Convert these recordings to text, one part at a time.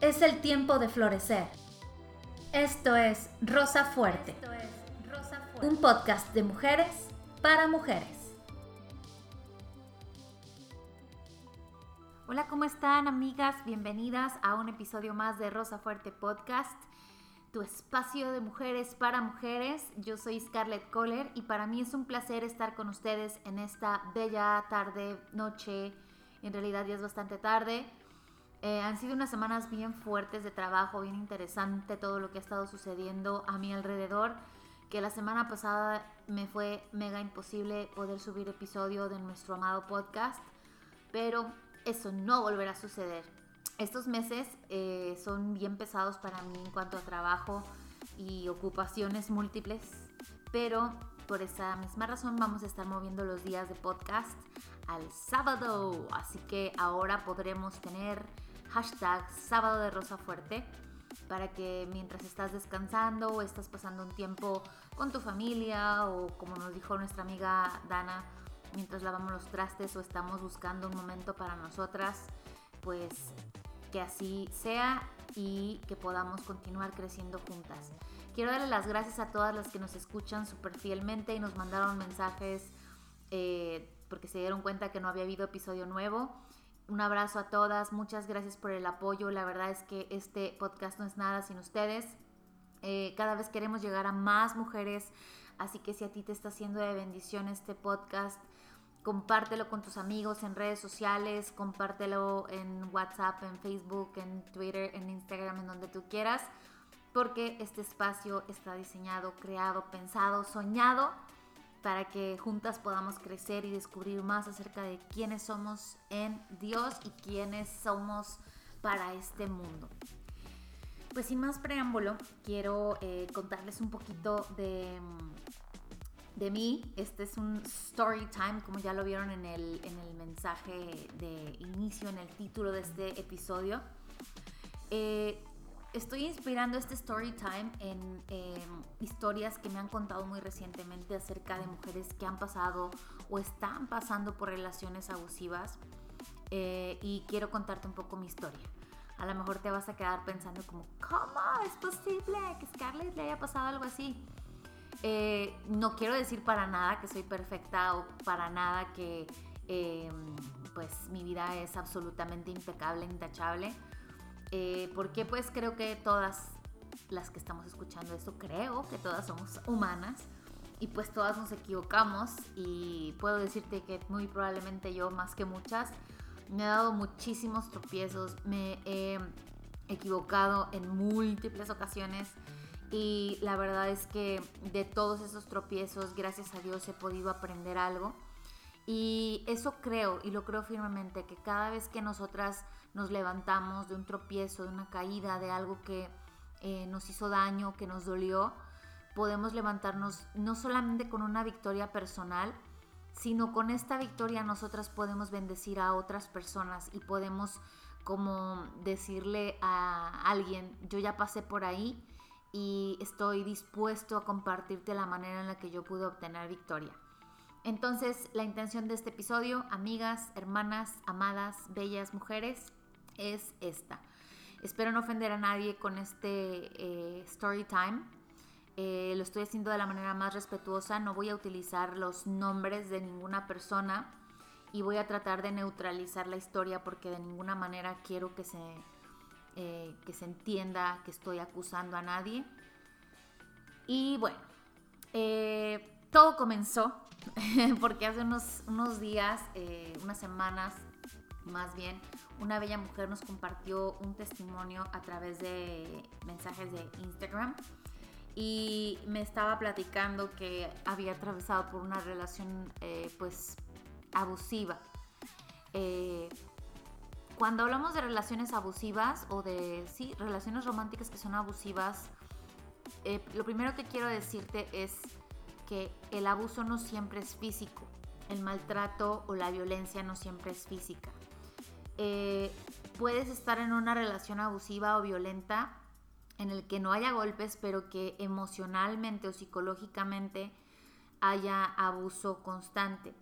Es el tiempo de florecer. Esto es Rosa Fuerte, un podcast de mujeres para mujeres. Hola, ¿cómo están amigas? Bienvenidas a un episodio más de Rosa Fuerte Podcast, tu espacio de mujeres para mujeres. Yo soy Scarlett Kohler y para mí es un placer estar con ustedes en esta bella tarde, noche, en realidad ya es bastante tarde eh, han sido unas semanas bien fuertes de trabajo, bien interesante todo lo que ha estado sucediendo a mi alrededor, que la semana pasada me fue mega imposible poder subir episodio de nuestro amado podcast, pero eso no volverá a suceder. Estos meses eh, son bien pesados para mí en cuanto a trabajo y ocupaciones múltiples, pero por esa misma razón vamos a estar moviendo los días de podcast al sábado, así que ahora podremos tener hashtag sábado de rosa fuerte para que mientras estás descansando o estás pasando un tiempo con tu familia o como nos dijo nuestra amiga Dana, mientras lavamos los trastes o estamos buscando un momento para nosotras, pues que así sea y que podamos continuar creciendo juntas. Quiero darle las gracias a todas las que nos escuchan súper fielmente y nos mandaron mensajes eh, porque se dieron cuenta que no había habido episodio nuevo un abrazo a todas, muchas gracias por el apoyo. La verdad es que este podcast no es nada sin ustedes. Eh, cada vez queremos llegar a más mujeres, así que si a ti te está haciendo de bendición este podcast, compártelo con tus amigos en redes sociales, compártelo en WhatsApp, en Facebook, en Twitter, en Instagram, en donde tú quieras, porque este espacio está diseñado, creado, pensado, soñado para que juntas podamos crecer y descubrir más acerca de quiénes somos en Dios y quiénes somos para este mundo. Pues sin más preámbulo, quiero eh, contarles un poquito de, de mí. Este es un story time, como ya lo vieron en el, en el mensaje de inicio, en el título de este episodio. Eh, estoy inspirando este story time en em, historias que me han contado muy recientemente acerca de mujeres que han pasado o están pasando por relaciones abusivas eh, y quiero contarte un poco mi historia. A lo mejor te vas a quedar pensando como, ¿cómo es posible que Scarlett le haya pasado algo así? Eh, no quiero decir para nada que soy perfecta o para nada que em, pues mi vida es absolutamente impecable, intachable eh, porque pues creo que todas las que estamos escuchando esto, creo que todas somos humanas y pues todas nos equivocamos y puedo decirte que muy probablemente yo más que muchas me he dado muchísimos tropiezos, me he equivocado en múltiples ocasiones y la verdad es que de todos esos tropiezos, gracias a Dios he podido aprender algo y eso creo y lo creo firmemente que cada vez que nosotras nos levantamos de un tropiezo, de una caída, de algo que eh, nos hizo daño, que nos dolió, podemos levantarnos no solamente con una victoria personal, sino con esta victoria nosotras podemos bendecir a otras personas y podemos como decirle a alguien, yo ya pasé por ahí y estoy dispuesto a compartirte la manera en la que yo pude obtener victoria. Entonces, la intención de este episodio, amigas, hermanas, amadas, bellas mujeres, es esta. Espero no ofender a nadie con este eh, story time. Eh, lo estoy haciendo de la manera más respetuosa. No voy a utilizar los nombres de ninguna persona y voy a tratar de neutralizar la historia porque de ninguna manera quiero que se, eh, que se entienda que estoy acusando a nadie. Y bueno, todo comenzó porque hace unos, unos días, unas semanas más bien, una bella mujer nos compartió un testimonio a través de mensajes de Instagram y me estaba platicando que había atravesado por una relación eh, pues abusiva. Eh, cuando hablamos de relaciones abusivas o de, sí, relaciones románticas que son abusivas, eh, lo primero que quiero decirte es que el abuso no siempre es físico, el maltrato o la violencia no siempre es física. Eh, puedes estar en una relación abusiva o violenta en el que no haya golpes, pero que emocionalmente o psicológicamente haya abuso constante.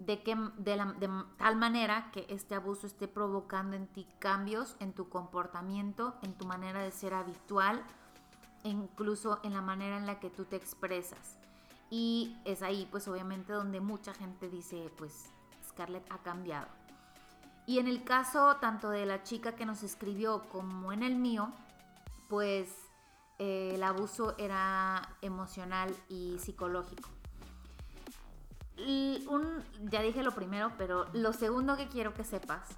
de, que, de, de tal manera que este abuso esté provocando en ti cambios en tu comportamiento, en tu manera de ser habitual, e incluso en la manera en la que tú te expresas. Y es ahí, pues obviamente, donde mucha gente dice, pues Scarlett ha cambiado. Y en el caso tanto de la chica que nos escribió como en el mío, pues eh, el abuso era emocional y psicológico un, ya dije lo primero, pero lo segundo que quiero que sepas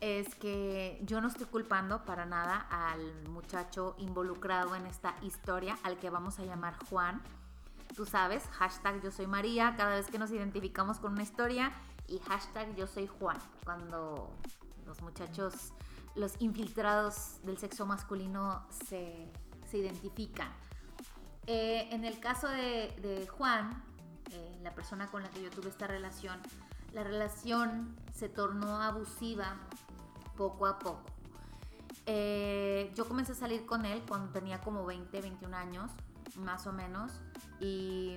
es que yo no estoy culpando para nada al muchacho involucrado en esta historia, al que vamos a llamar Juan. Tú sabes, hashtag yo soy María, cada vez que nos identificamos con una historia, y hashtag yo soy Juan, cuando los muchachos, los infiltrados del sexo masculino se, identifican. Eh, en el caso de, de Juan, eh, la persona con la que yo tuve esta relación, la relación se tornó abusiva poco a poco. Eh, yo comencé a salir con él cuando tenía como 20, 21 años, más o menos, y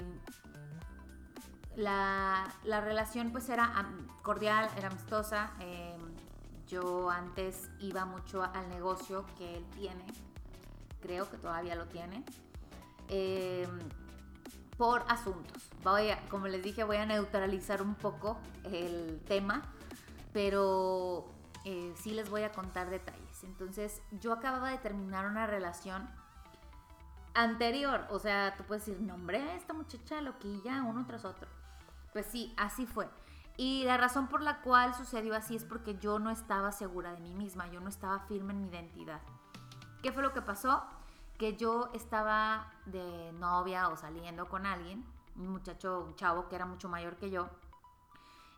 la, la relación pues era cordial, era amistosa. Em, yo antes iba mucho al negocio que él tiene, creo que todavía lo tiene. Eh, por asuntos. Voy a, como les dije, voy a neutralizar un poco el tema, pero eh, sí les voy a contar detalles. Entonces, yo acababa de terminar una relación anterior, o sea, tú puedes decir, nombre a esta muchacha loquilla uno tras otro. Pues sí, así fue. Y la razón por la cual sucedió así es porque yo no estaba segura de mí misma, yo no estaba firme en mi identidad. ¿Qué fue lo que pasó? que yo estaba de novia o saliendo con alguien, un muchacho, un chavo que era mucho mayor que yo.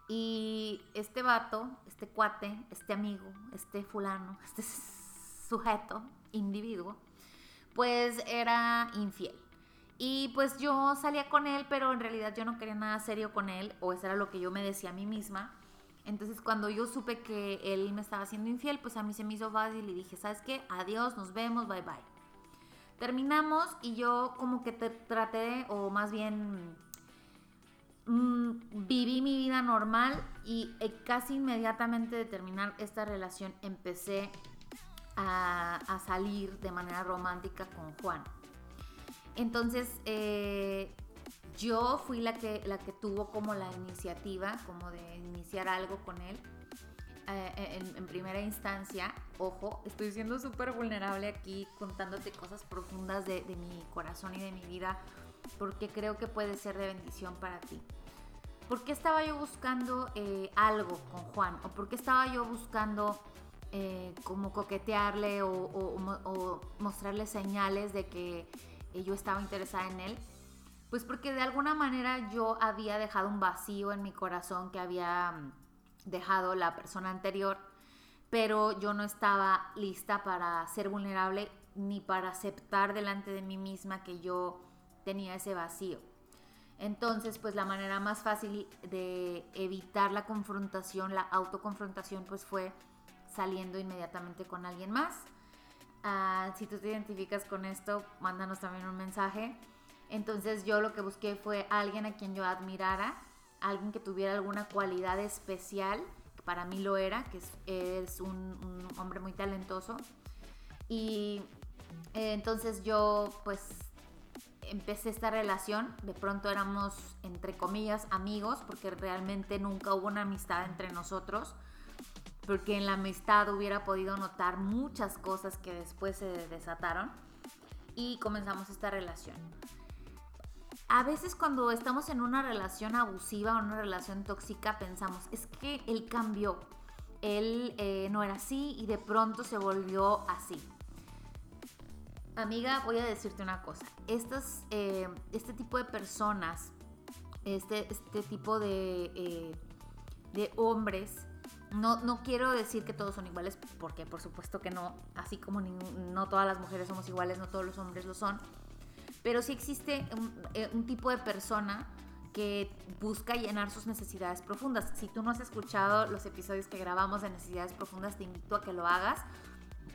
Y este vato, este cuate, este amigo, este fulano, este sujeto, individuo, pues era infiel. Y pues yo salía con él, pero en realidad yo no quería nada serio con él, o eso era lo que yo me decía a mí misma. Entonces cuando yo supe que él me estaba haciendo infiel, pues a mí se me hizo fácil y dije, ¿sabes qué? Adiós, nos vemos, bye bye. Terminamos y yo como que te traté, o más bien mm, viví mi vida normal y eh, casi inmediatamente de terminar esta relación empecé a, salir de manera romántica con Juan. Entonces eh, yo fui la que, la que tuvo como la iniciativa, como de iniciar algo con él. Eh, en, primera instancia, ojo, estoy siendo súper vulnerable aquí contándote cosas profundas de, mi corazón y de mi vida, porque creo que puede ser de bendición para ti. ¿Por qué estaba yo buscando eh, algo con Juan? ¿O por qué estaba yo buscando eh, como coquetearle o, mostrarle señales de que yo estaba interesada en él? Pues porque de alguna manera yo había dejado un vacío en mi corazón que había dejado la persona anterior, pero yo no estaba lista para ser vulnerable ni para aceptar delante de mí misma que yo tenía ese vacío. Entonces, pues la manera más fácil de evitar la confrontación, la autoconfrontación, pues fue saliendo inmediatamente con alguien más. Ah, si tú te identificas con esto, mándanos también un mensaje. Entonces yo lo que busqué fue alguien a quien yo admirara, alguien que tuviera alguna cualidad especial, que para mí lo era, que es, un, hombre muy talentoso. Y eh, entonces yo pues empecé esta relación, de pronto éramos entre comillas amigos, porque realmente nunca hubo una amistad entre nosotros, porque en la amistad hubiera podido notar muchas cosas que después se desataron y comenzamos esta relación a veces cuando estamos en una relación abusiva o una relación tóxica pensamos, es que él cambió, él eh, no era así y de pronto se volvió así. Amiga, voy a decirte una cosa, Estas, eh, este tipo de personas, este, este tipo de, eh, de hombres, no, no, quiero decir que todos son iguales, porque por supuesto que no, así como no todas las mujeres somos iguales, no todos los hombres lo son, pero sí existe eh, un, tipo de persona que busca llenar sus necesidades profundas. Si tú no has escuchado los episodios que grabamos de necesidades profundas, te invito a que lo hagas.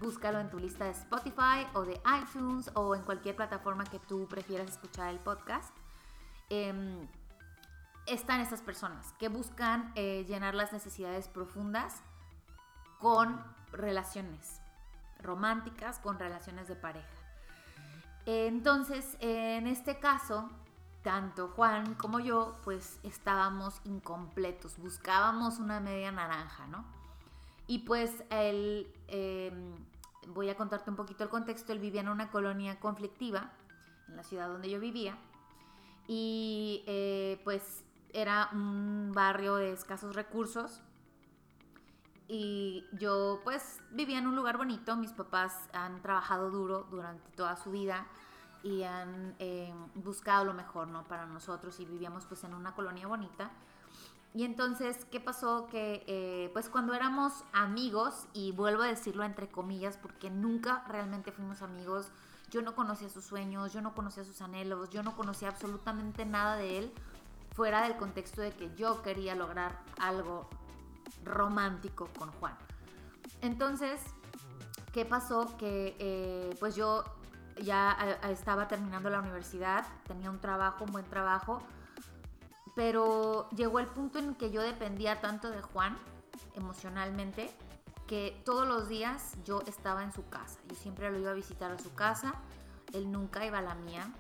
Búscalo en tu lista de Spotify o de iTunes o en cualquier plataforma que tú prefieras escuchar el podcast. Em, están estas personas que buscan eh, llenar las necesidades profundas con relaciones románticas, con relaciones de pareja. Entonces, en este caso, tanto Juan como yo, pues estábamos incompletos, buscábamos una media naranja, ¿no? Y pues él, em, voy a contarte un poquito el contexto, él vivía en una colonia conflictiva, en la ciudad donde yo vivía, y eh, pues era un barrio de escasos recursos, y yo pues vivía en un lugar bonito, mis papás han trabajado duro durante toda su vida y han eh, buscado lo mejor, ¿no? Para nosotros y vivíamos pues en una colonia bonita. Y entonces, ¿qué pasó? Que eh, pues cuando éramos amigos, y vuelvo a decirlo entre comillas, porque nunca realmente fuimos amigos, yo no conocía sus sueños, yo no conocía sus anhelos, yo no conocía absolutamente nada de él, fuera del contexto de que yo quería lograr algo romántico con Juan. Entonces, ¿qué pasó? Que eh, pues yo ya eh, estaba terminando la universidad, tenía un trabajo, un buen trabajo, pero llegó el punto en que yo dependía tanto de Juan emocionalmente que todos los días yo estaba en su casa. Yo siempre lo iba a visitar a su casa, él nunca iba a la mía.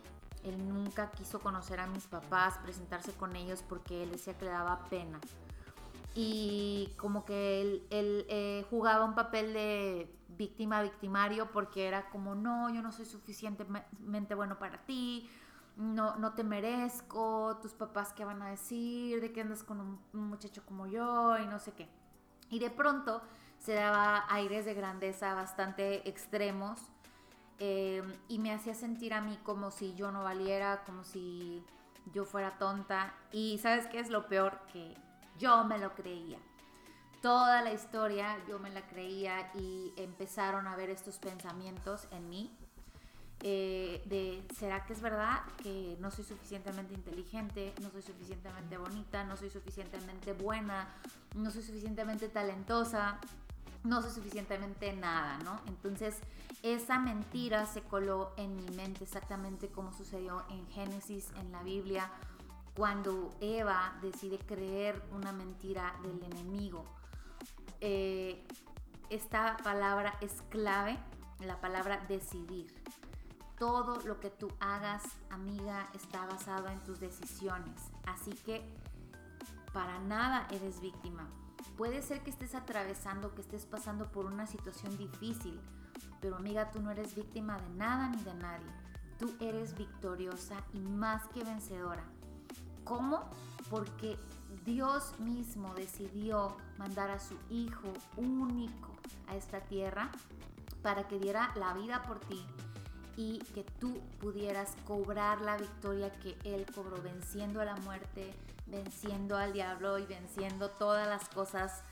Él nunca quiso conocer a mis papás, presentarse con ellos porque él decía que le daba pena. Y como que él, eh, jugaba un papel de víctima victimario porque era como, no, yo no soy suficientemente bueno para ti, no, no te merezco, tus papás qué van a decir, de que andas con un, muchacho como yo y no sé qué. Y de pronto se daba aires de grandeza bastante extremos em, y me hacía sentir a mí como si yo no valiera, como si yo fuera tonta. Y sabes qué es lo peor? Que yo me lo creía toda la historia yo me la creía y empezaron a ver estos pensamientos en mí eh, de ¿será que es verdad que no soy suficientemente inteligente, no soy suficientemente bonita, no soy suficientemente buena, no soy suficientemente talentosa, no soy suficientemente nada, ¿no? Entonces esa mentira se coló en mi mente exactamente como sucedió en Génesis, en la Biblia, cuando Eva decide creer una mentira del enemigo eh, esta palabra es clave, la palabra decidir. Todo lo que tú hagas, amiga, está basado en tus decisiones. Así que para nada eres víctima. Puede ser que estés atravesando, que estés pasando por una situación difícil, pero amiga, tú no eres víctima de nada ni de nadie. Tú eres victoriosa y más que vencedora. ¿Cómo? Porque Dios mismo decidió mandar a su Hijo único a esta tierra para que diera la vida por ti y que tú pudieras cobrar la victoria que Él cobró, venciendo a la muerte, venciendo al diablo y venciendo todas las cosas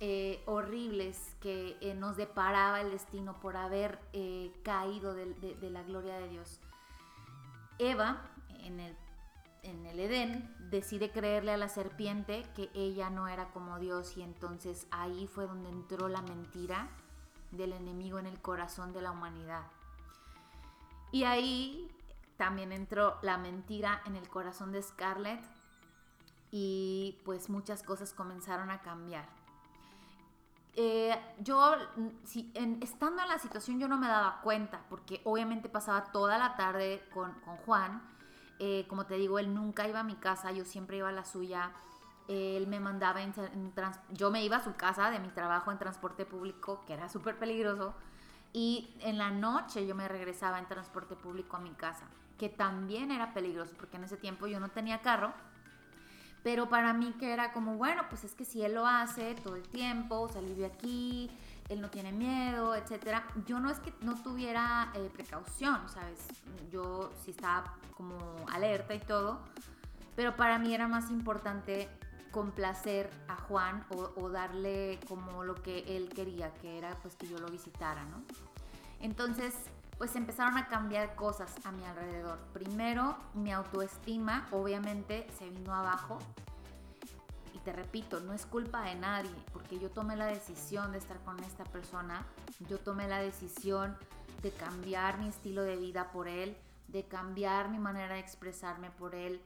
eh, horribles que eh, nos deparaba el destino por haber eh, caído de la gloria de Dios. Eva, en el en el Edén, decide creerle a la serpiente que ella no era como Dios y entonces ahí fue donde entró la mentira del enemigo en el corazón de la humanidad. Y ahí también entró la mentira en el corazón de Scarlett y pues muchas cosas comenzaron a cambiar. Eh, yo, si, estando en la situación, yo no me daba cuenta, porque obviamente pasaba toda la tarde con, con Juan, eh, como te digo, él nunca iba a mi casa, yo siempre iba a la suya. Él me mandaba en, yo me iba a su casa de mi trabajo en transporte público, que era súper peligroso, y en la noche yo me regresaba en transporte público a mi casa, que también era peligroso, porque en ese tiempo yo no tenía carro, pero para mí que era como, bueno, pues es que si él lo hace todo el tiempo, o sea, aquí, él no tiene miedo, etcétera. Yo no es que no tuviera eh, precaución, ¿sabes? Yo sí estaba como alerta y todo, pero para mí era más importante complacer a Juan o, darle como lo que él quería, que era pues que yo lo visitara, ¿no? Entonces, pues empezaron a cambiar cosas a mi alrededor. Primero, mi autoestima obviamente se vino abajo te repito, no es culpa de nadie, porque yo tomé la decisión de estar con esta persona, yo tomé la decisión de cambiar mi estilo de vida por él, de cambiar mi manera de expresarme por él,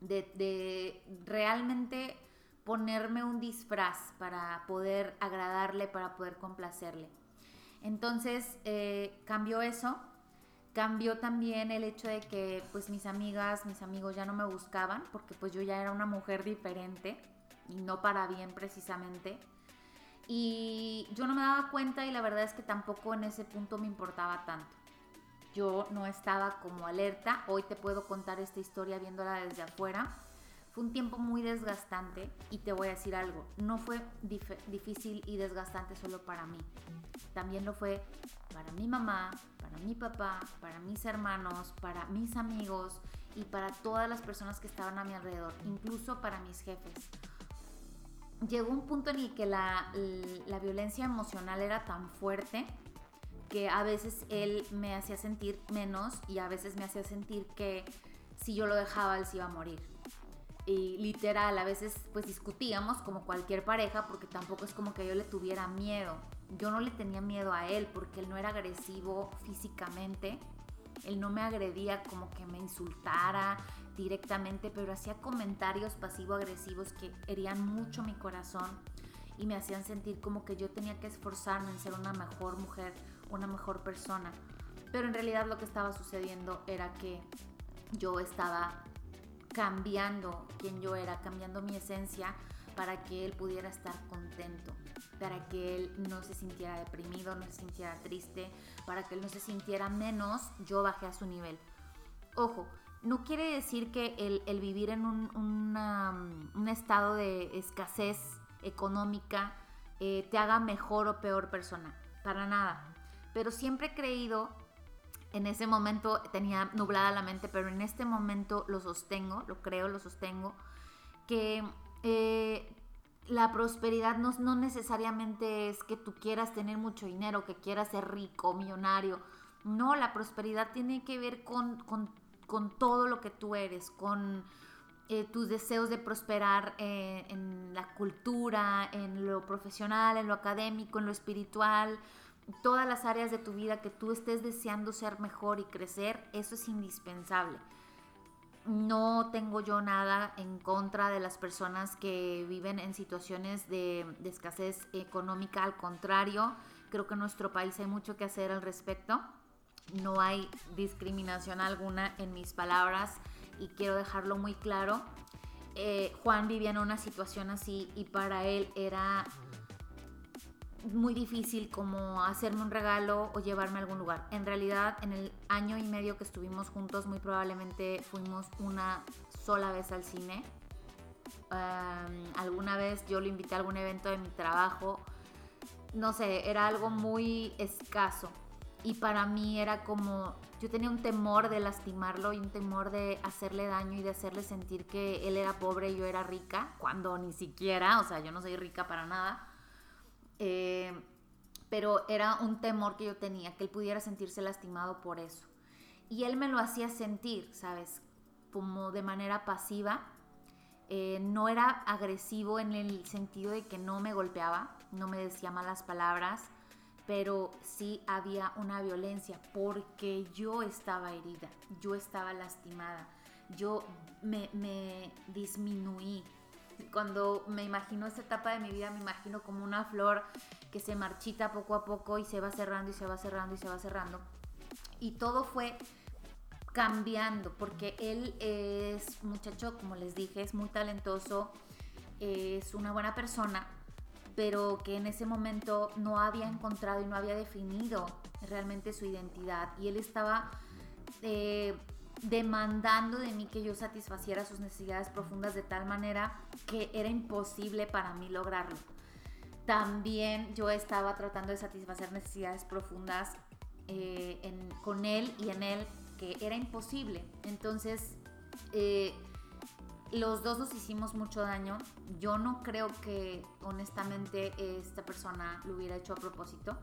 de realmente ponerme un disfraz para poder agradarle, para poder complacerle. Entonces eh, cambió eso, cambió también el hecho de que pues mis amigas, mis amigos ya no me buscaban porque pues yo ya era una mujer diferente y no para bien precisamente. Y yo no me daba cuenta y la verdad es que tampoco en ese punto me importaba tanto. Yo no estaba como alerta. Hoy te puedo contar esta historia viéndola desde afuera un tiempo muy desgastante y te voy a decir algo, no fue difícil y desgastante solo para mí, también lo fue para mi mamá, para mi papá, para mis hermanos, para mis amigos y para todas las personas que estaban a mi alrededor, incluso para mis jefes. Llegó un punto en el que la, la violencia emocional era tan fuerte que a veces él me hacía sentir menos y a veces me hacía sentir que si yo lo dejaba él se iba a morir y literal, a veces pues discutíamos como cualquier pareja porque tampoco es como que yo le tuviera miedo. Yo no le tenía miedo a él porque él no era agresivo físicamente. Él no me agredía como que me insultara directamente, pero hacía comentarios pasivo-agresivos que herían mucho mi corazón y me hacían sentir como que yo tenía que esforzarme en ser una mejor mujer, una mejor persona. Pero en realidad lo que estaba sucediendo era que yo estaba cambiando quien yo era, cambiando mi esencia para que él pudiera estar contento, para que él no se sintiera deprimido, no se sintiera triste, para que él no se sintiera menos, yo bajé a su nivel. Ojo, no quiere decir que el, vivir en un, estado de escasez económica eh, te haga mejor o peor persona, para nada. Pero siempre he creído en ese momento tenía nublada la mente, pero en este momento lo sostengo, lo creo, lo sostengo, que eh, la prosperidad no, necesariamente es que tú quieras tener mucho dinero, que quieras ser rico, millonario. No, la prosperidad tiene que ver con, todo lo que tú eres, con eh, tus deseos de prosperar eh, en la cultura, en lo profesional, en lo académico, en lo espiritual, todas las áreas de tu vida que tú estés deseando ser mejor y crecer, eso es indispensable. No tengo yo nada en contra de las personas que viven en situaciones de, escasez económica, al contrario, creo que en nuestro país hay mucho que hacer al respecto. No hay discriminación alguna en mis palabras y quiero dejarlo muy claro. Eh, Juan vivía en una situación así y para él era muy difícil como hacerme un regalo o llevarme a algún lugar. En realidad, en el año y medio que estuvimos juntos, muy probablemente fuimos una sola vez al cine. alguna vez yo lo invité a algún evento de mi trabajo. No sé, era algo muy escaso. Y para mí era como, yo tenía un temor de lastimarlo y un temor de hacerle daño y de hacerle sentir que él era pobre y yo era rica, cuando ni siquiera, o sea, yo no soy rica para nada eh, pero era un temor que yo tenía, que él pudiera sentirse lastimado por eso. Y él me lo hacía sentir, ¿sabes? Como de manera pasiva. Eh, no era agresivo en el sentido de que no me golpeaba, no me decía malas palabras, pero sí había una violencia porque yo estaba herida, yo estaba lastimada, yo me, me disminuí, cuando me imagino esta etapa de mi vida, me imagino como una flor que se marchita poco a poco y se va cerrando y se va cerrando y se va cerrando. Y todo fue cambiando porque él es muchacho, como les dije, es muy talentoso, es una buena persona, pero que en ese momento no había encontrado y no había definido realmente su identidad. Y él estaba... Eh, demandando de mí que yo satisfaciera sus necesidades profundas de tal manera que era imposible para mí lograrlo. También yo estaba tratando de satisfacer necesidades profundas eh, con él y en él que era imposible. Entonces, eh, los dos nos hicimos mucho daño. Yo no creo que honestamente esta persona lo hubiera hecho a propósito.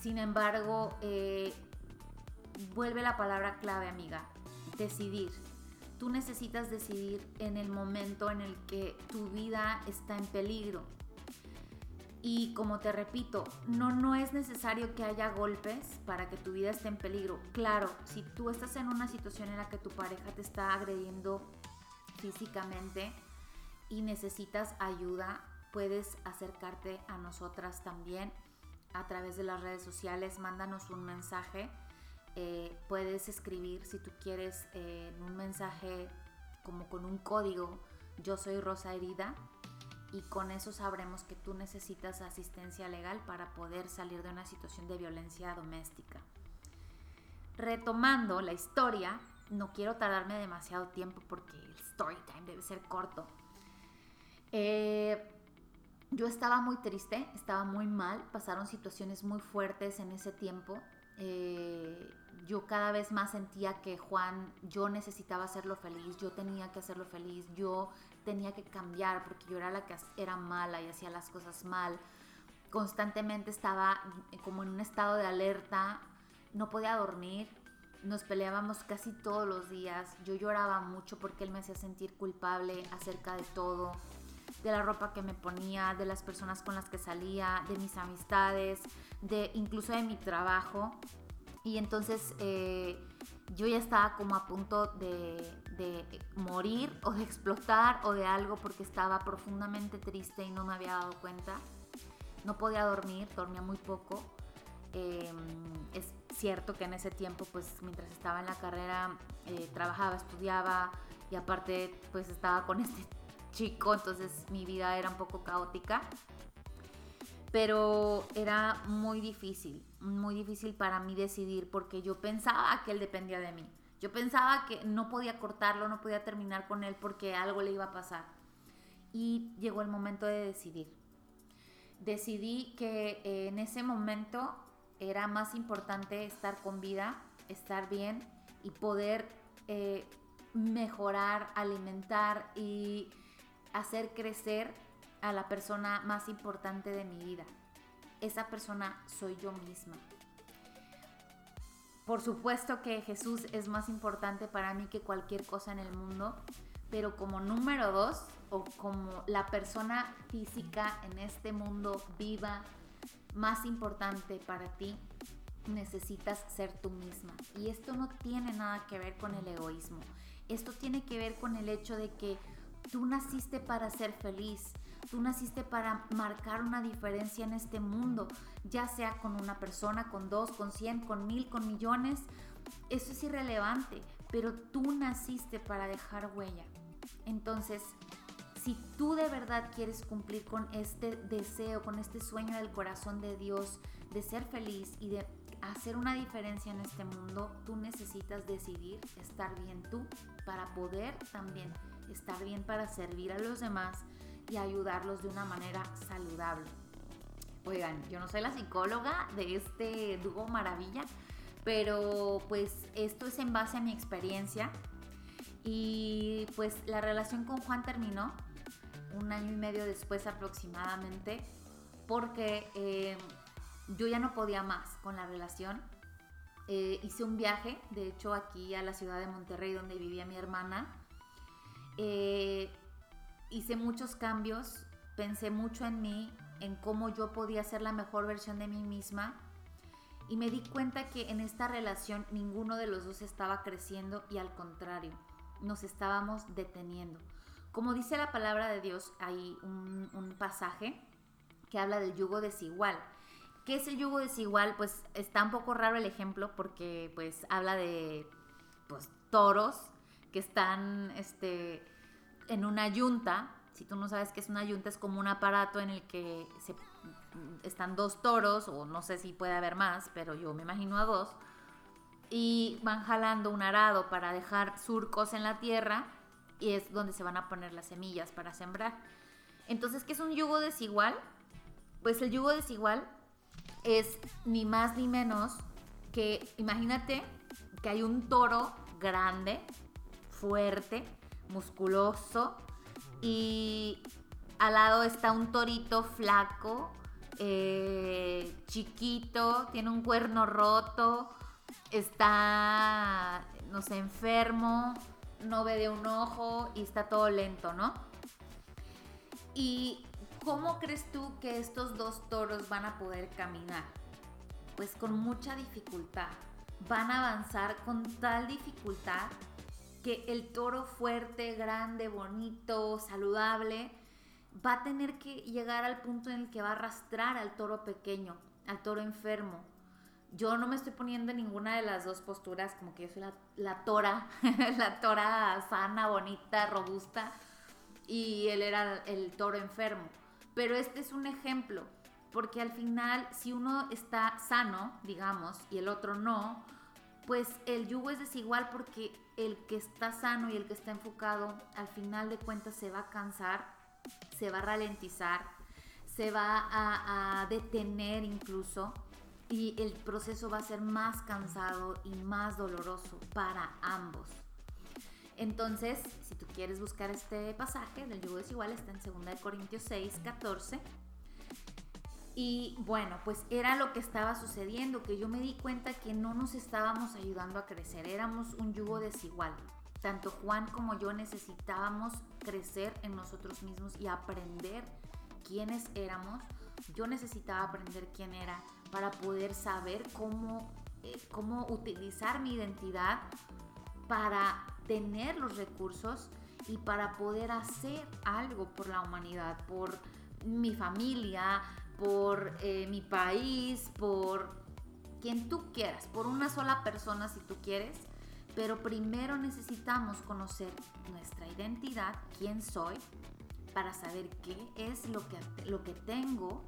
Sin embargo, eh, vuelve la palabra clave, amiga, decidir. Tú necesitas decidir en el momento en el que tu vida está en peligro. Y como te repito, no, no es necesario que haya golpes para que tu vida esté en peligro. Claro, si tú estás en una situación en la que tu pareja te está agrediendo físicamente y necesitas ayuda, puedes acercarte a nosotras también a través de las redes sociales. Mándanos un mensaje. Eh, puedes escribir si tú quieres eh, un mensaje como con un código. Yo soy Rosa Herida y con eso sabremos que tú necesitas asistencia legal para poder salir de una situación de violencia doméstica. Retomando la historia, no quiero tardarme demasiado tiempo porque el story time debe ser corto. Eh, yo estaba muy triste, estaba muy mal, pasaron situaciones muy fuertes en ese tiempo. Eh, yo cada vez más sentía que Juan, yo necesitaba hacerlo feliz, yo tenía que hacerlo feliz, yo tenía que cambiar porque yo era la que era mala y hacía las cosas mal. Constantemente estaba como en un estado de alerta, no podía dormir, nos peleábamos casi todos los días, yo lloraba mucho porque él me hacía sentir culpable acerca de todo, de la ropa que me ponía, de las personas con las que salía, de mis amistades, de incluso de mi trabajo. Y entonces eh, yo ya estaba como a punto de, morir o de explotar o de algo porque estaba profundamente triste y no me había dado cuenta. No podía dormir, dormía muy poco. Em, es cierto que en ese tiempo, pues mientras estaba en la carrera, eh, trabajaba, estudiaba y aparte pues estaba con este chico, entonces mi vida era un poco caótica. Pero era muy difícil, muy difícil para mí decidir porque yo pensaba que él dependía de mí. Yo pensaba que no podía cortarlo, no podía terminar con él porque algo le iba a pasar. Y llegó el momento de decidir. Decidí que eh, en ese momento era más importante estar con vida, estar bien y poder eh, mejorar, alimentar y hacer crecer a la persona más importante de mi vida. Esa persona soy yo misma. Por supuesto que Jesús es más importante para mí que cualquier cosa en el mundo, pero como número dos, o como la persona física en este mundo viva más importante para ti, necesitas ser tú misma. Y esto no tiene nada que ver con el egoísmo. Esto tiene que ver con el hecho de que Tú naciste para ser feliz. Tú naciste para marcar una diferencia en este mundo, ya sea con una persona, con dos, con cien, con mil, con millones. Eso es irrelevante, pero tú naciste para dejar huella. Entonces, si tú de verdad quieres cumplir con este deseo, con este sueño del corazón de Dios, de ser feliz y de hacer una diferencia en este mundo, tú necesitas decidir estar bien tú para poder también estar bien para servir a los demás y ayudarlos de una manera saludable. Oigan, yo no soy la psicóloga de este dúo maravilla, pero pues esto es en base a mi experiencia y pues la relación con Juan terminó un año y medio después aproximadamente porque eh, yo ya no podía más con la relación. Eh, hice un viaje, de hecho aquí a la ciudad de Monterrey donde vivía mi hermana, eh, hice muchos cambios, pensé mucho en mí, en cómo yo podía ser la mejor versión de mí misma y me di cuenta que en esta relación ninguno de los dos estaba creciendo y al contrario, nos estábamos deteniendo. Como dice la palabra de Dios, hay un, un pasaje que habla del yugo desigual. ¿Qué es el yugo desigual? Pues está un poco raro el ejemplo porque pues habla de pues, toros que están este, en una yunta. Si tú no sabes qué es una yunta, es como un aparato en el que están dos toros, o no sé si puede haber más, pero yo me imagino a dos, y van jalando un arado para dejar surcos en la tierra y es donde se van a poner las semillas para sembrar. Entonces, ¿qué es un yugo desigual? Pues el yugo desigual es ni más ni menos que, imagínate que hay un toro grande fuerte, musculoso y al lado está un torito flaco, eh, chiquito, tiene un cuerno roto, está, no sé, enfermo, no ve de un ojo y está todo lento, ¿no? ¿Y cómo crees tú que estos dos toros van a poder caminar? Pues con mucha dificultad. Van a avanzar con tal dificultad que el toro fuerte, grande, bonito, saludable, va a tener que llegar al punto en el que va a arrastrar al toro pequeño, al toro enfermo. Yo no me estoy poniendo en ninguna de las dos posturas, como que yo soy la, la tora, la tora sana, bonita, robusta, y él era el toro enfermo. Pero este es un ejemplo, porque al final, si uno está sano, digamos, y el otro no, pues el yugo es desigual porque el que está sano y el que está enfocado, al final de cuentas se va a cansar, se va a ralentizar, se va a, detener incluso y el proceso va a ser más cansado y más doloroso para ambos. Entonces, si tú quieres buscar este pasaje del yugo desigual, está en 2 Corintios 6, 14 y bueno, pues era lo que estaba sucediendo, que yo me di cuenta que no nos estábamos ayudando a crecer, éramos un yugo desigual. Tanto Juan como yo necesitábamos crecer en nosotros mismos y aprender quiénes éramos. Yo necesitaba aprender quién era para poder saber cómo, eh, cómo utilizar mi identidad para tener los recursos y para poder hacer algo por la humanidad, por mi familia, por eh, mi país, por quien tú quieras, por una sola persona si tú quieres, pero primero necesitamos conocer nuestra identidad, quién soy, para saber qué es lo que, lo que tengo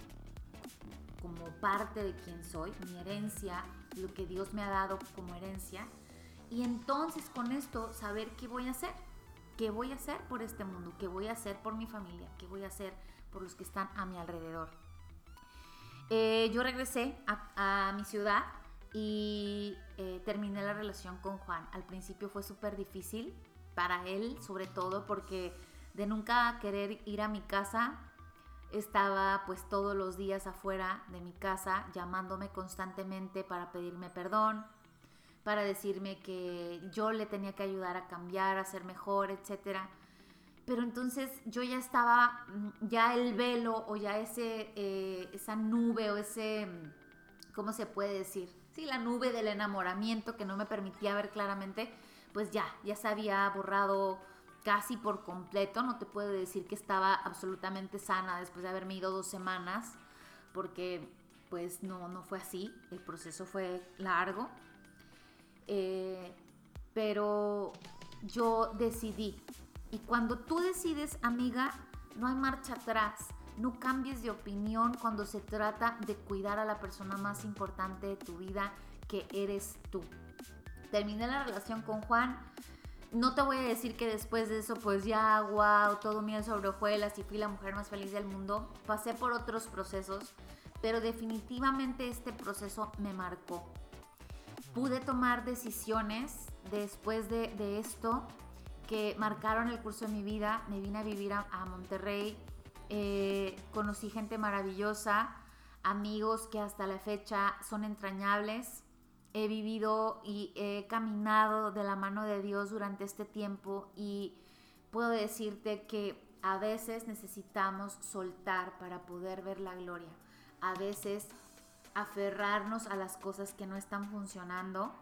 como parte de quién soy, mi herencia, lo que Dios me ha dado como herencia, y entonces con esto saber qué voy a hacer, qué voy a hacer por este mundo, qué voy a hacer por mi familia, qué voy a hacer por los que están a mi alrededor. Eh, yo regresé a, mi ciudad y eh, terminé la relación con Juan. Al principio fue súper difícil para él, sobre todo porque de nunca querer ir a mi casa, estaba pues todos los días afuera de mi casa llamándome constantemente para pedirme perdón, para decirme que yo le tenía que ayudar a cambiar, a ser mejor, etcétera pero entonces yo ya estaba, mm, ya el velo o ya ese, eh, esa nube o ese, mm, ¿cómo se puede decir? Sí, la nube del enamoramiento que no me permitía ver claramente, pues ya, ya se había borrado casi por completo. No te puedo decir que estaba absolutamente sana después de haberme ido dos semanas, porque pues no, no fue así, el proceso fue largo. Eh, pero yo decidí y cuando tú decides, amiga, no hay marcha atrás. No cambies de opinión cuando se trata de cuidar a la persona más importante de tu vida, que eres tú. Terminé la relación con Juan. No te voy a decir que después de eso, pues ya, wow, todo miel sobre hojuelas y fui la mujer más feliz del mundo. Pasé por otros procesos, pero definitivamente este proceso me marcó. Pude tomar decisiones después de, de esto que marcaron el curso de mi vida. Me vine a vivir a, Monterrey, eh, conocí gente maravillosa, amigos que hasta la fecha son entrañables. He vivido y he caminado de la mano de Dios durante este tiempo y puedo decirte que a veces necesitamos soltar para poder ver la gloria. A veces aferrarnos a las cosas que no están funcionando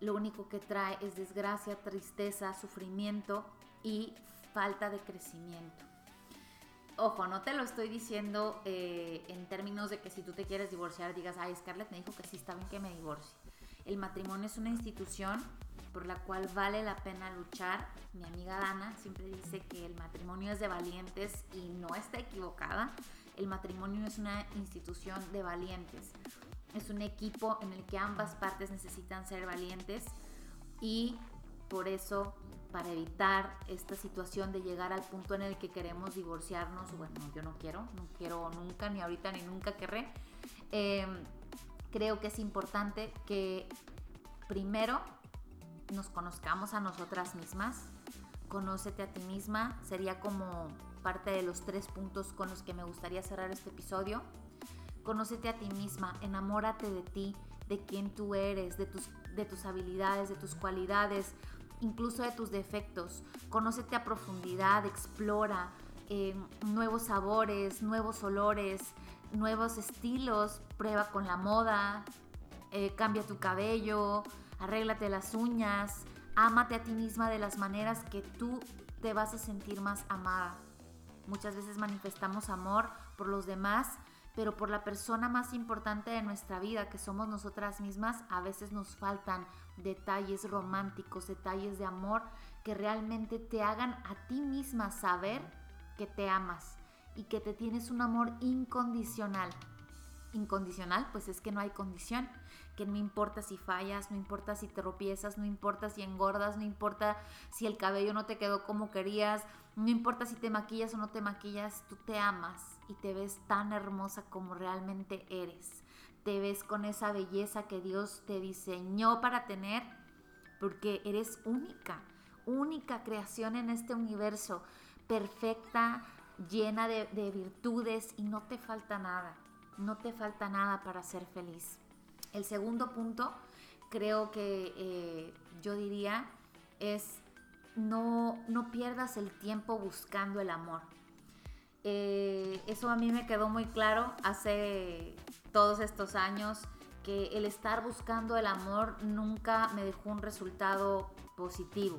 lo único que trae es desgracia, tristeza, sufrimiento y falta de crecimiento. Ojo, no te lo estoy diciendo eh, en términos de que si tú te quieres divorciar digas, ay, Scarlett me dijo que sí está bien que me divorcie. El matrimonio es una institución por la cual vale la pena luchar. Mi amiga Dana siempre dice que el matrimonio es de valientes y no está equivocada. El matrimonio es una institución de valientes. Es un equipo en el que ambas partes necesitan ser valientes y por eso, para evitar esta situación de llegar al punto en el que queremos divorciarnos, bueno, yo no quiero, no quiero nunca, ni ahorita, ni nunca querré, em, creo que es importante que primero nos conozcamos a nosotras mismas, conócete a ti misma, sería como parte de los tres puntos con los que me gustaría cerrar este episodio. Conócete a ti misma, enamórate de ti, de quién tú eres, de tus, de tus habilidades, de tus cualidades, incluso de tus defectos. Conócete a profundidad, explora eh, nuevos sabores, nuevos olores, nuevos estilos, prueba con la moda, eh, cambia tu cabello, arréglate las uñas, Ámate a ti misma de las maneras que tú te vas a sentir más amada. Muchas veces manifestamos amor por los demás, pero por la persona más importante de nuestra vida, que somos nosotras mismas, a veces nos faltan detalles románticos, detalles de amor que realmente te hagan a ti misma saber que te amas y que te tienes un amor incondicional. Incondicional, pues es que no hay condición, que no importa si fallas, no importa si te tropiezas, no importa si engordas, no importa si el cabello no te quedó como querías, no importa si te maquillas o no te maquillas, tú te amas y te ves tan hermosa como realmente eres. Te ves con esa belleza que Dios te diseñó para tener porque eres única, única creación en este universo, perfecta, llena de, virtudes y no te falta nada, no te falta nada para ser feliz. El segundo punto, creo que eh, yo diría, es no, no pierdas el tiempo buscando el amor. Eh, eso a mí me quedó muy claro hace todos estos años que el estar buscando el amor nunca me dejó un resultado positivo.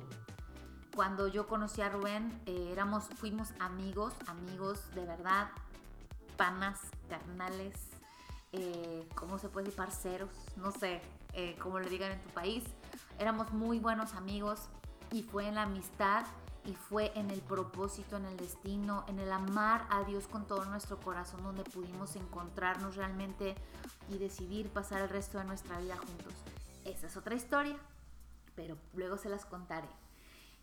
Cuando yo conocí a Rubén, eh, éramos, fuimos amigos, amigos de verdad, panas, carnales, eh, ¿cómo se puede decir? Parceros, no sé, eh, cómo le digan en tu país. Éramos muy buenos amigos y fue en la amistad y fue en el propósito, en el destino, en el amar a Dios con todo nuestro corazón donde pudimos encontrarnos realmente y decidir pasar el resto de nuestra vida juntos. Esa es otra historia, pero luego se las contaré.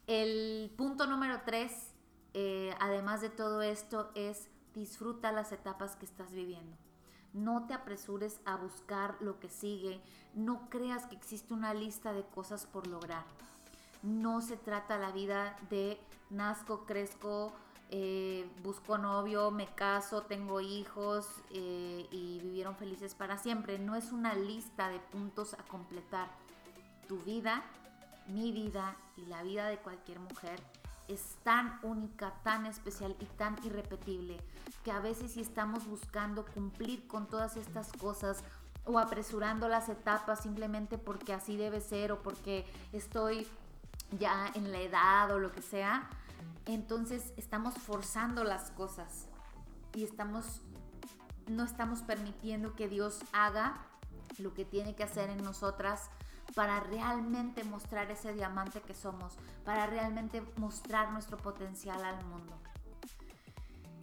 El punto número tres, eh, además de todo esto, es disfruta las etapas que estás viviendo. No te apresures a buscar lo que sigue. No creas que existe una lista de cosas por lograr no se trata la vida de nazco, crezco, eh, busco novio, me caso, tengo hijos eh, y vivieron felices para siempre. No es una lista de puntos a completar. Tu vida, mi vida y la vida de cualquier mujer es tan única, tan especial y tan irrepetible que a veces si estamos buscando cumplir con todas estas cosas o apresurando las etapas simplemente porque así debe ser o porque estoy ya en la edad o lo que sea, entonces estamos forzando las cosas y estamos no estamos permitiendo que Dios haga lo que tiene que hacer en nosotras para realmente mostrar ese diamante que somos, para realmente mostrar nuestro potencial al mundo.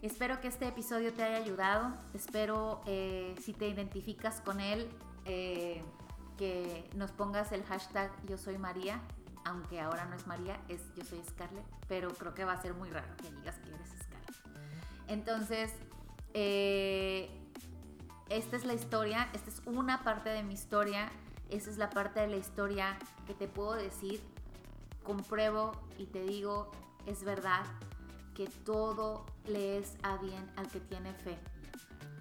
Espero que este episodio te haya ayudado, espero eh, si te identificas con él, eh, que nos pongas el hashtag yo soy María aunque ahora no es María, es yo soy Scarlett, pero creo que va a ser muy raro que digas que eres Scarlett. Entonces, eh, esta es la historia, esta es una parte de mi historia, esa es la parte de la historia que te puedo decir, compruebo y te digo, es verdad que todo le es a bien al que tiene fe.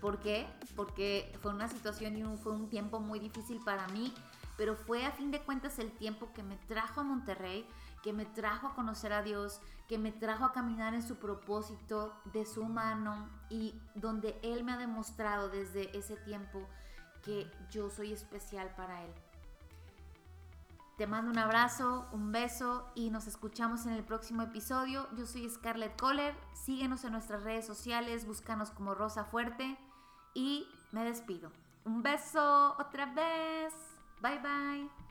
¿Por qué? Porque fue una situación y fue un tiempo muy difícil para mí pero fue a fin de cuentas el tiempo que me trajo a Monterrey, que me trajo a conocer a Dios, que me trajo a caminar en su propósito de su mano y donde Él me ha demostrado desde ese tiempo que yo soy especial para Él. Te mando un abrazo, un beso y nos escuchamos en el próximo episodio. Yo soy Scarlett Kohler. Síguenos en nuestras redes sociales, búscanos como Rosa Fuerte y me despido. Un beso otra vez. Bye bye.